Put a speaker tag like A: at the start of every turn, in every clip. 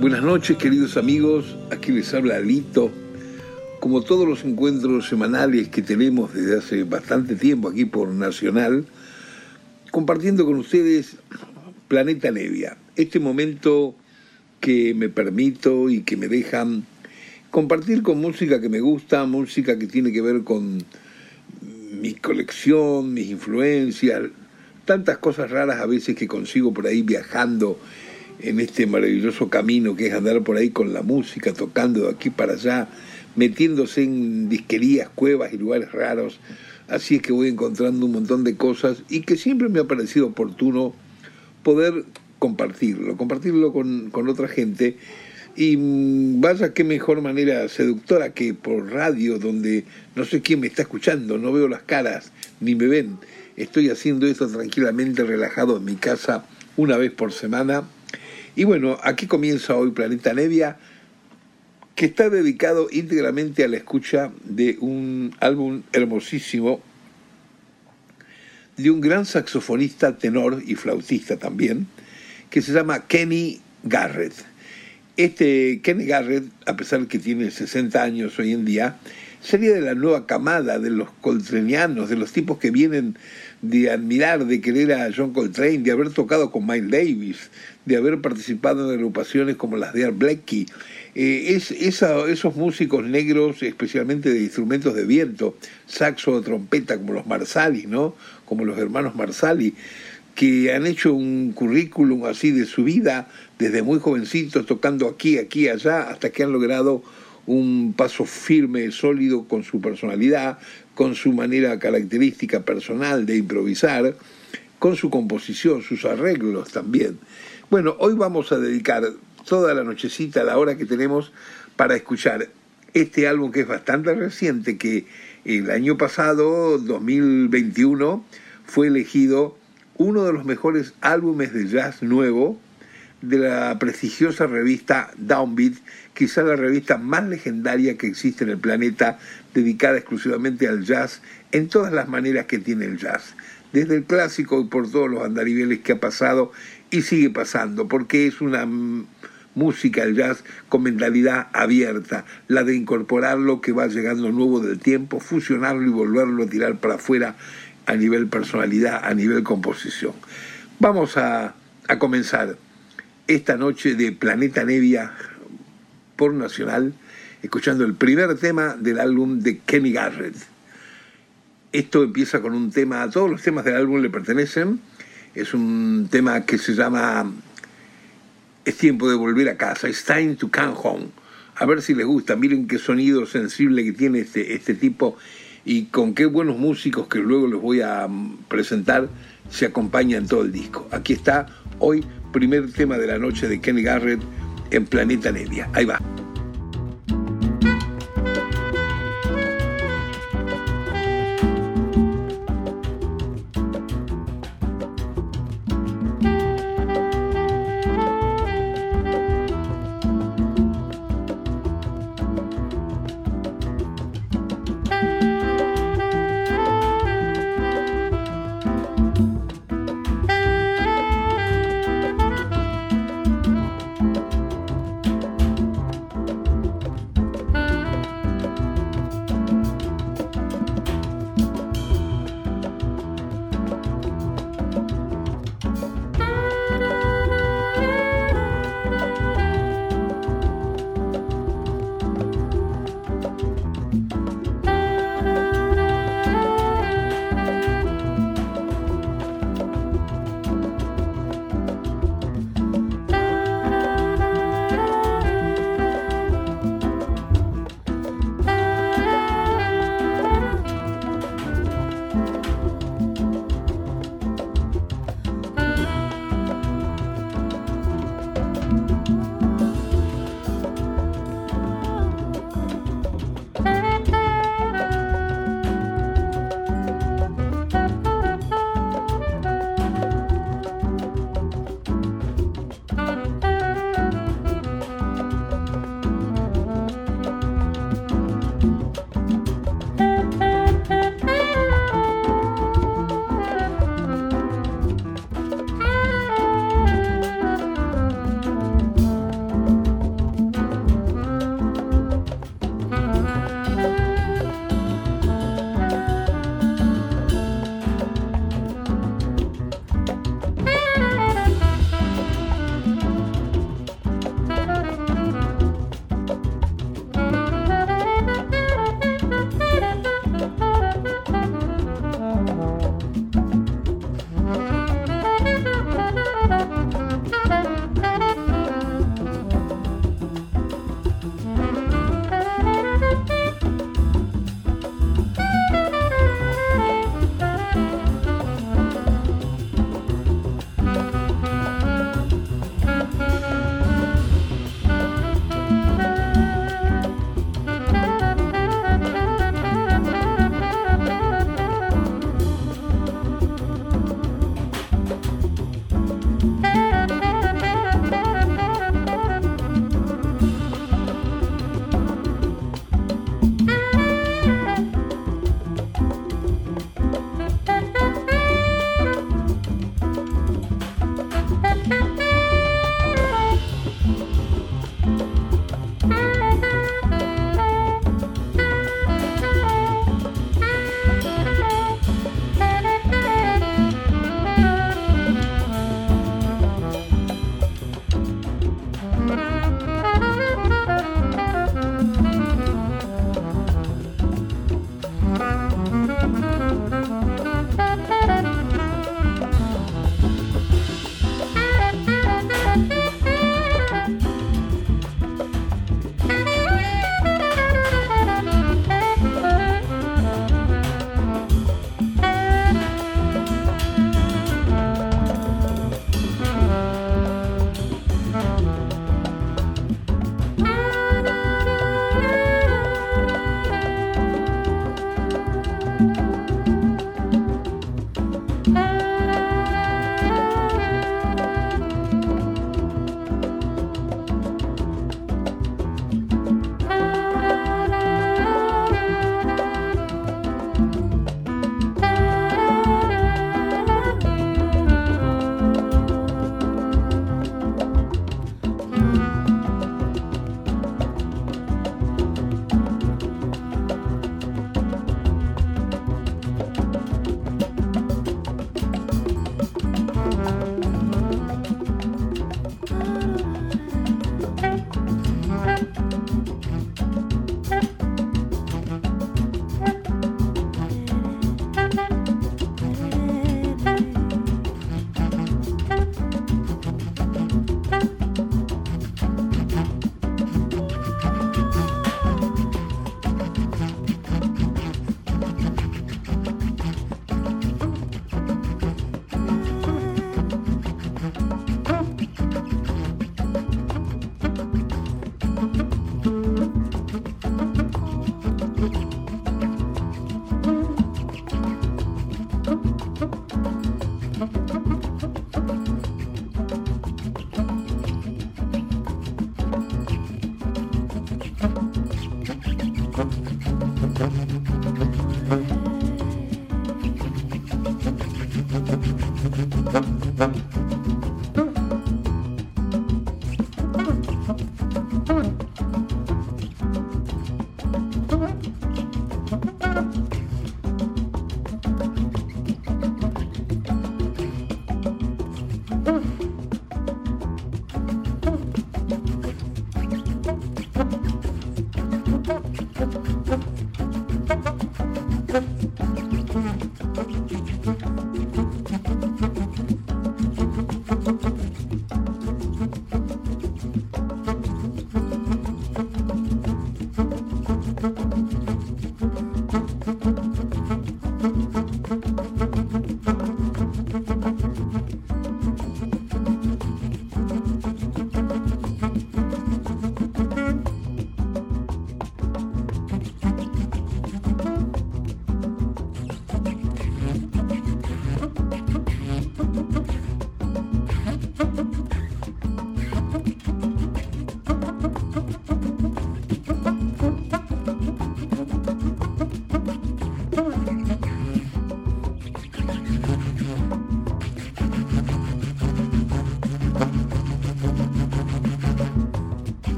A: Buenas noches queridos amigos, aquí les habla Alito. Como todos los encuentros semanales que tenemos desde hace bastante tiempo aquí por Nacional, compartiendo con ustedes Planeta Nevia, este momento que me permito y que me dejan compartir con música que me gusta, música que tiene que ver con mi colección, mis influencias, tantas cosas raras a veces que consigo por ahí viajando en este maravilloso camino que es andar por ahí con la música, tocando de aquí para allá, metiéndose en disquerías, cuevas y lugares raros. Así es que voy encontrando un montón de cosas y que siempre me ha parecido oportuno poder compartirlo, compartirlo con, con otra gente. Y mm, vaya qué mejor manera seductora que por radio, donde no sé quién me está escuchando, no veo las caras, ni me ven. Estoy haciendo esto tranquilamente, relajado en mi casa, una vez por semana. Y bueno, aquí comienza hoy Planeta Nevia, que está dedicado íntegramente a la escucha de un álbum hermosísimo de un gran saxofonista, tenor y flautista también, que se llama Kenny Garrett. Este Kenny Garrett, a pesar que tiene 60 años hoy en día, sería de la nueva camada de los coltranianos, de los tipos que vienen de admirar, de querer a John Coltrane, de haber tocado con Miles Davis, de haber participado en agrupaciones como las de Art Blakey. Eh, esos músicos negros, especialmente de instrumentos de viento, saxo o trompeta, como los Marsali, ¿no? como los hermanos Marsali, que han hecho un currículum así de su vida, desde muy jovencitos, tocando aquí, aquí, allá, hasta que han logrado un paso firme, sólido con su personalidad, con su manera característica personal de improvisar, con su composición, sus arreglos también. Bueno, hoy vamos a dedicar toda la nochecita, la hora que tenemos, para escuchar este álbum que es bastante reciente, que el año pasado, 2021, fue elegido uno de los mejores álbumes de jazz nuevo de la prestigiosa revista Downbeat, quizá la revista más legendaria que existe en el planeta, dedicada exclusivamente al jazz en todas las maneras que tiene el jazz, desde el clásico y por todos los andariveles que ha pasado y sigue pasando, porque es una música, el jazz, con mentalidad abierta, la de incorporar lo que va llegando nuevo del tiempo, fusionarlo y volverlo a tirar para afuera a nivel personalidad, a nivel composición. Vamos a, a comenzar esta noche de Planeta Nevia por Nacional, escuchando el primer tema del álbum de Kenny Garrett. Esto empieza con un tema, todos los temas del álbum le pertenecen, es un tema que se llama Es tiempo de volver a casa, It's time to come home. A ver si les gusta, miren qué sonido sensible que tiene este, este tipo y con qué buenos músicos que luego les voy a presentar se acompañan todo el disco. Aquí está hoy primer tema de la noche de Kenny Garrett en Planeta Nevia. Ahí va.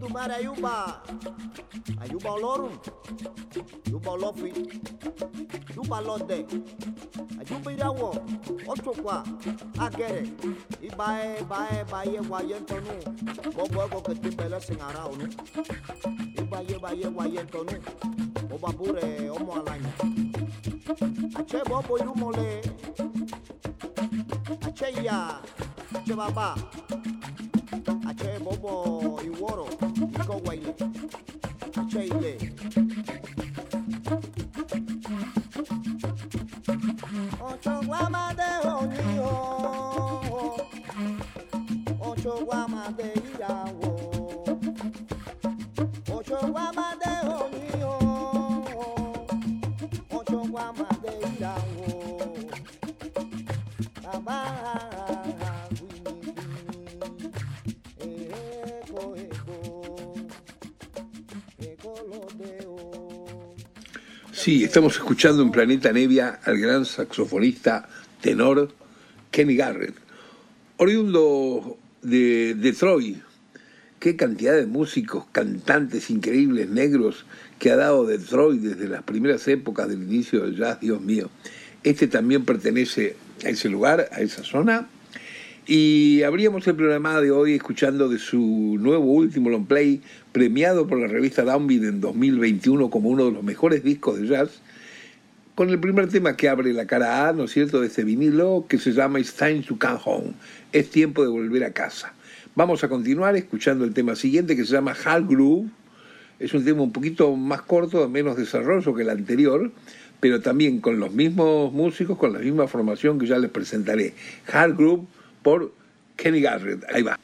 B: do mar Ayuba. Ayuba Olorum. Ayuba Olofi. Ayuba Lode. Ayuba Irawo. Otukwa. Agere. Ibae, bae, bae, waye ntonu. Gbogbo ego kete pele singara onu. Ibaye, baye, waye ntonu. Obabure, ọmọ alanya. Ache ọbọ irumole. Acheya. Achebaba. Ache ọbọ iworo go wait. Chile.
A: Sí, estamos escuchando en Planeta Nevia al gran saxofonista tenor Kenny Garrett, oriundo de Detroit. Qué cantidad de músicos, cantantes increíbles, negros que ha dado Detroit desde las primeras épocas del inicio del jazz, Dios mío. Este también pertenece a ese lugar, a esa zona. Y abríamos el programa de hoy escuchando de su nuevo último long play, premiado por la revista Downbeat en 2021 como uno de los mejores discos de jazz, con el primer tema que abre la cara A, ¿no es cierto?, de este vinilo que se llama It's Time to Come Home. Es tiempo de volver a casa. Vamos a continuar escuchando el tema siguiente que se llama Hard Groove. Es un tema un poquito más corto, menos desarrollo que el anterior, pero también con los mismos músicos, con la misma formación que ya les presentaré. Hard Groove por Kenny Garrett. Ahí va.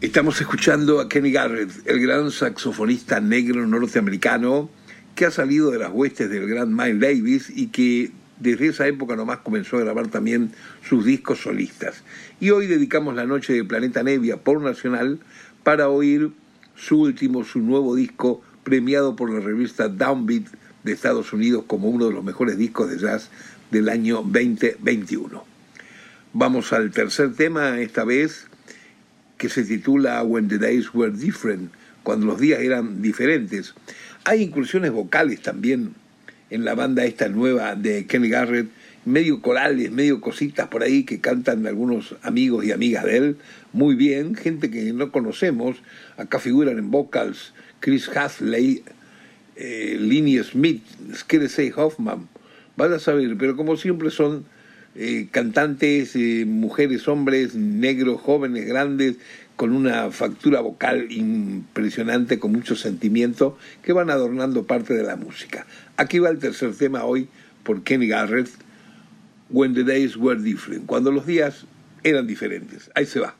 A: Estamos escuchando a Kenny Garrett, el gran saxofonista negro norteamericano que ha salido de las huestes del gran Miles Davis y que desde esa época nomás comenzó a grabar también sus discos solistas. Y hoy dedicamos la noche de Planeta Nevia por Nacional para oír su último, su nuevo disco, premiado por la revista Downbeat de Estados Unidos como uno de los mejores discos de jazz del año 2021. Vamos al tercer tema, esta vez, que se titula When the Days Were Different, cuando los días eran diferentes. Hay incursiones vocales también en la banda esta nueva de Kenny Garrett, medio corales, medio cositas por ahí que cantan algunos amigos y amigas de él, muy bien, gente que no conocemos, acá figuran en vocals Chris Hasley, eh, Smith, Skeresey Hoffman, vas a saber, pero como siempre son eh, cantantes, eh, mujeres, hombres, negros, jóvenes, grandes, con una factura vocal impresionante, con mucho sentimiento, que van adornando parte de la música. Aquí va el tercer tema hoy por Kenny Garrett, When the Days Were Different, cuando los días eran diferentes. Ahí se va.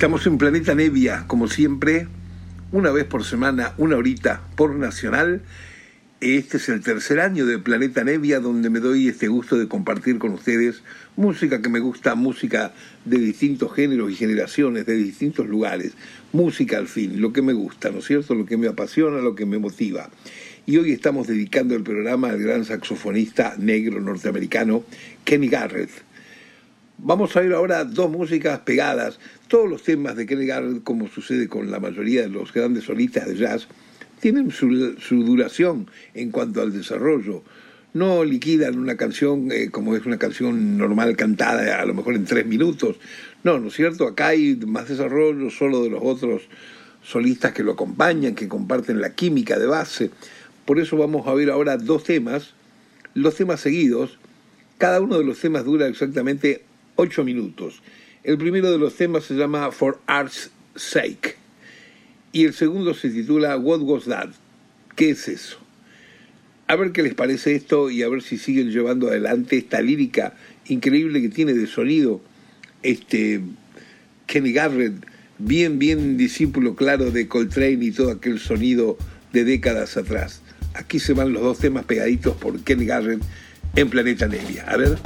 A: Estamos en Planeta Nevia, como siempre, una vez por semana, una horita por nacional. Este es el tercer año de Planeta Nevia, donde me doy este gusto de compartir con ustedes música que me gusta, música de distintos géneros y generaciones, de distintos lugares. Música al fin, lo que me gusta, ¿no es cierto? Lo que me apasiona, lo que me motiva. Y hoy estamos dedicando el programa al gran saxofonista negro norteamericano Kenny Garrett. Vamos a oír ahora dos músicas pegadas. Todos los temas de Garrett, como sucede con la mayoría de los grandes solistas de jazz, tienen su, duración en cuanto al desarrollo. No liquidan una canción eh, como es una canción normal cantada, a lo mejor en tres minutos. No, ¿no es cierto? Acá hay más desarrollo solo de los otros solistas que lo acompañan, que comparten la química de base. Por eso vamos a oír ahora dos temas, los temas seguidos. Cada uno de los temas dura exactamente ocho minutos. El primero de los temas se llama For Art's Sake y el segundo se titula What Was That? ¿Qué es eso? A ver qué les parece esto y a ver si siguen llevando adelante esta lírica increíble que tiene de sonido este Kenny Garrett, bien, bien discípulo claro de Coltrane y todo aquel sonido de décadas atrás. Aquí se van los dos temas pegaditos por Kenny Garrett en Planeta Nevia. A ver.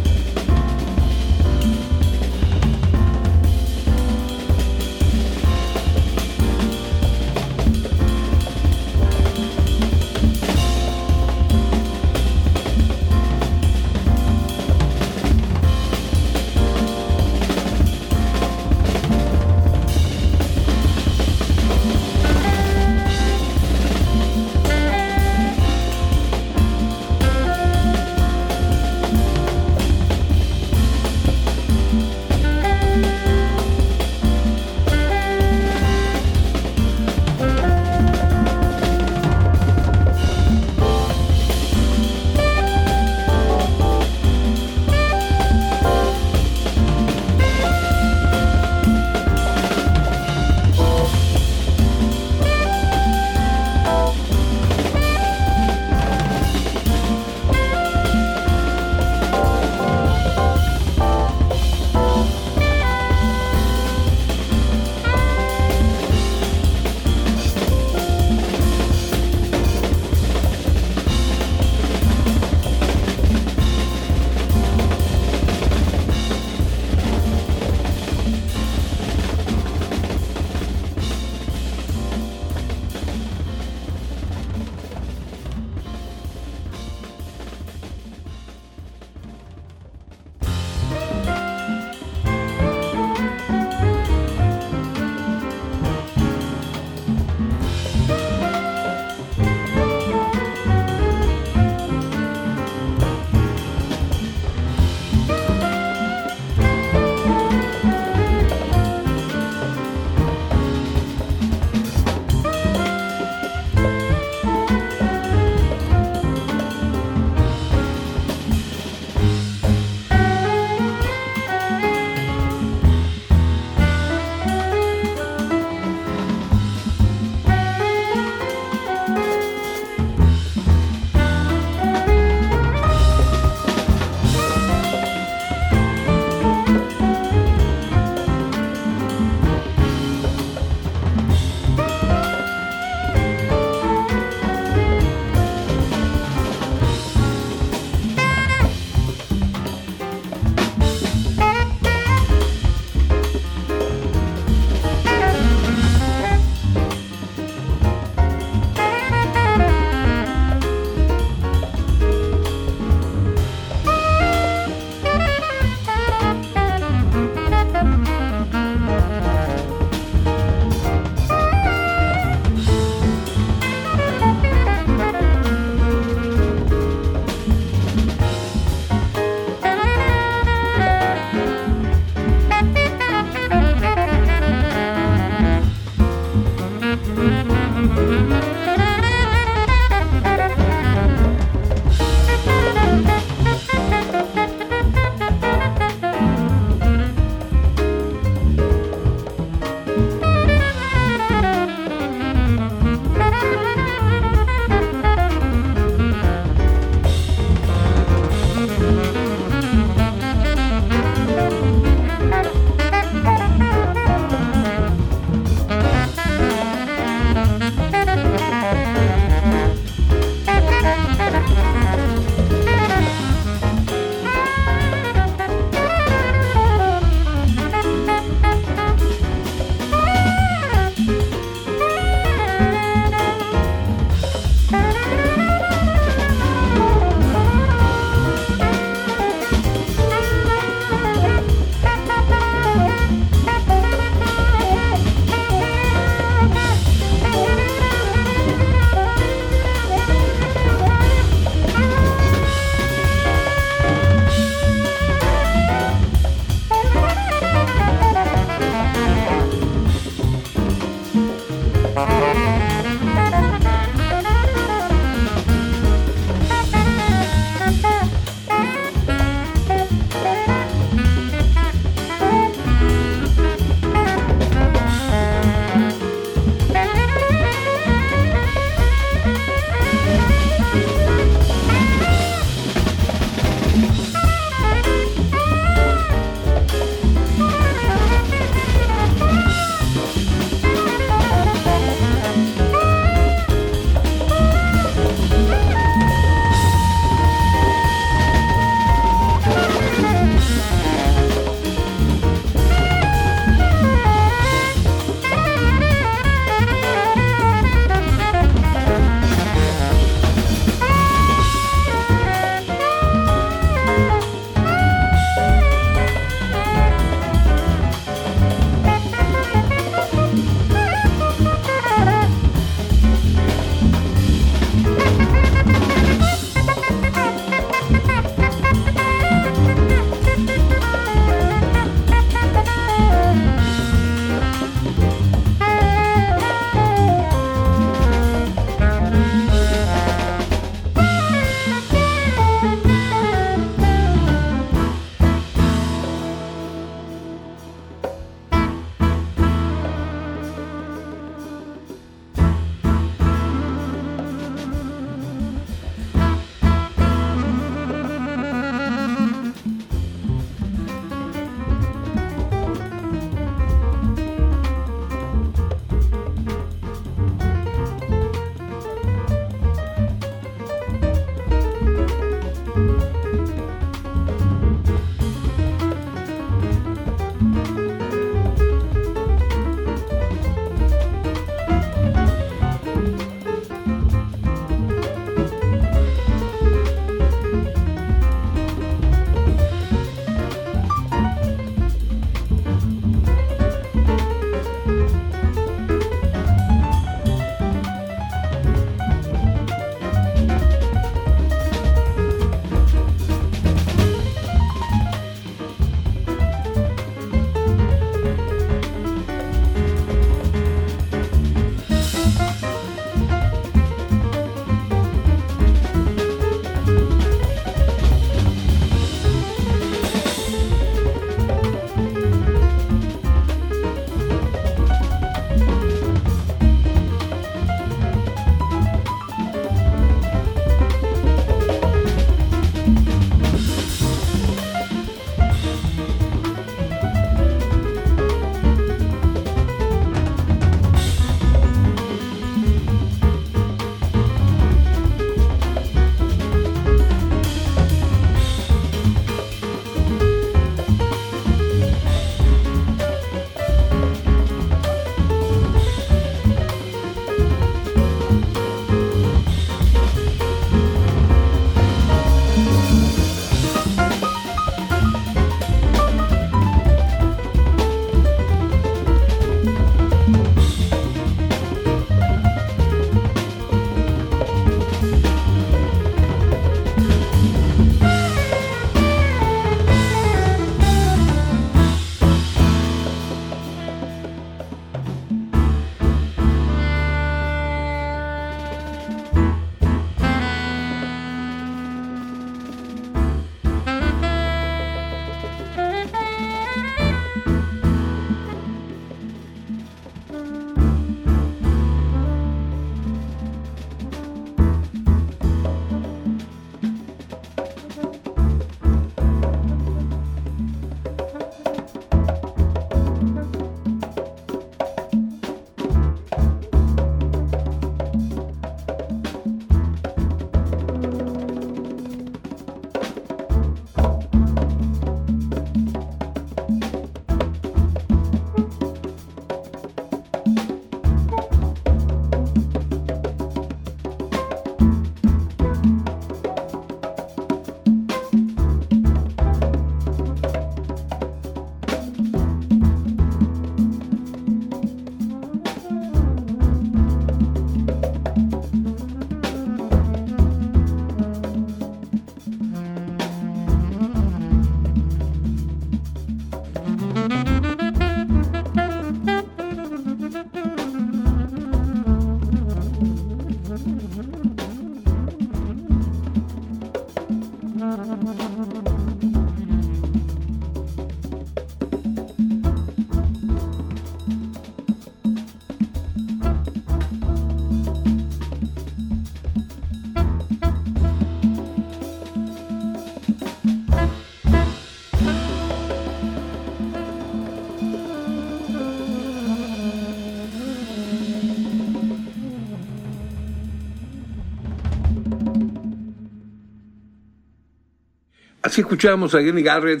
A: Así escuchábamos a Kenny Garrett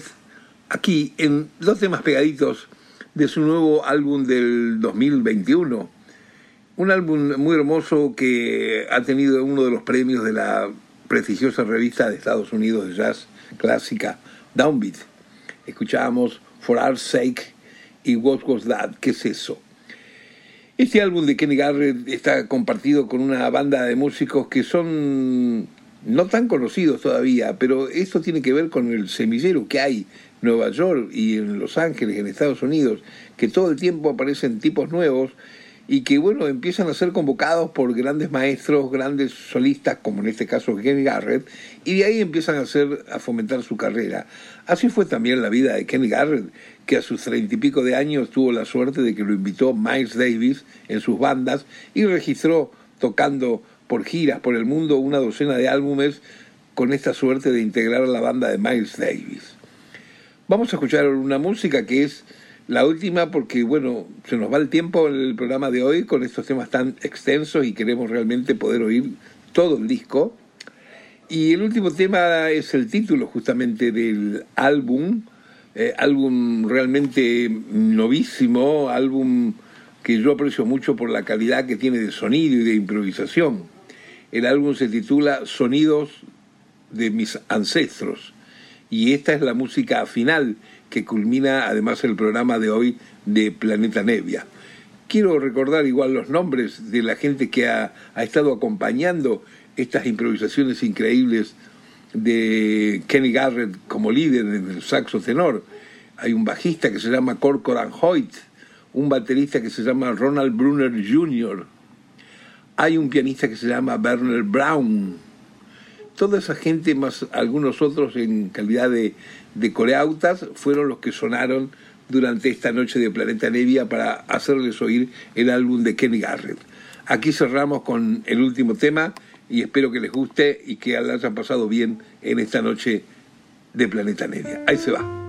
A: aquí en dos temas pegaditos de su nuevo álbum del 2021. Un álbum muy hermoso que ha tenido uno de los premios de la prestigiosa revista de Estados Unidos de jazz clásica, Downbeat. Escuchábamos For Our Sake y What Was That, ¿qué es eso? Este álbum de Kenny Garrett está compartido con una banda de músicos que son no tan conocidos todavía, pero esto tiene que ver con el semillero que hay en Nueva York y en Los Ángeles, en Estados Unidos, que todo el tiempo aparecen tipos nuevos y que, bueno, empiezan a ser convocados por grandes maestros, grandes solistas, como en este caso Kenny Garrett, y de ahí empiezan a, hacer, a fomentar su carrera. Así fue también la vida de Kenny Garrett, que a sus treinta y pico de años tuvo la suerte de que lo invitó Miles Davis en sus bandas y registró tocando por giras por el mundo una docena de álbumes con esta suerte de integrar a la banda de Miles Davis. Vamos a escuchar una música que es la última porque, bueno, se nos va el tiempo en el programa de hoy con estos temas tan extensos y queremos realmente poder oír todo el disco. Y el último tema es el título justamente del álbum, eh, álbum realmente novísimo, álbum que yo aprecio mucho por la calidad que tiene de sonido y de improvisación. El álbum se titula Sonidos de mis ancestros y esta es la música final que culmina además el programa de hoy de Planeta Nevia. Quiero recordar igual los nombres de la gente que ha, estado acompañando estas improvisaciones increíbles de Kenny Garrett como líder en el saxo tenor. Hay un bajista que se llama Corcoran Hoyt, un baterista que se llama Ronald Brunner Jr., hay un pianista que se llama Werner Brown. Toda esa gente, más algunos otros en calidad de, de coreautas, fueron los que sonaron durante esta noche de Planeta Nevia para hacerles oír el álbum de Kenny Garrett. Aquí cerramos con el último tema y espero que les guste y que la hayan pasado bien en esta noche de Planeta Nevia. Ahí se va.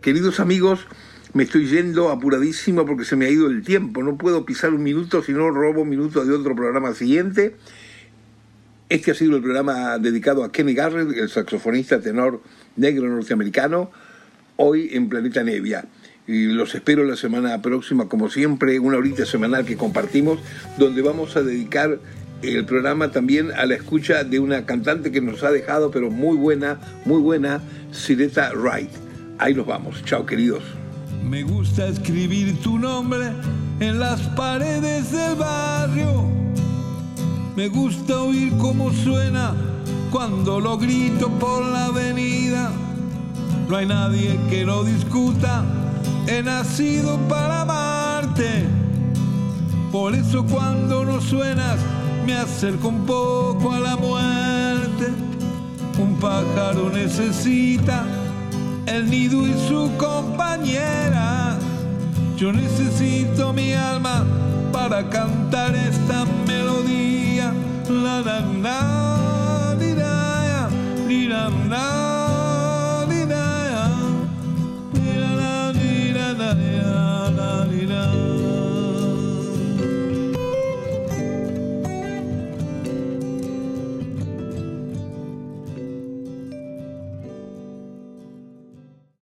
C: Queridos amigos, me estoy yendo apuradísimo porque se me ha ido el tiempo. No puedo pisar un minuto si no robo un minuto de otro programa siguiente. Este ha sido el programa dedicado a Kenny Garrett, el saxofonista tenor negro norteamericano, hoy en Planeta Nevia. Y los espero la semana próxima, como siempre, una horita semanal que compartimos, donde vamos a dedicar el programa también a la escucha de una cantante que nos ha dejado, pero muy buena, muy buena, Sireta Wright. Ahí nos vamos. Chao, queridos.
A: Me gusta escribir tu nombre en las paredes del barrio. Me gusta oír cómo suena cuando lo grito por la avenida. No hay nadie que lo discuta. He nacido para amarte. Por eso cuando no suenas me acerco un poco a la muerte. Un pájaro necesita el nido y su compañera. Yo necesito mi alma para cantar esta melodía. La la la, la.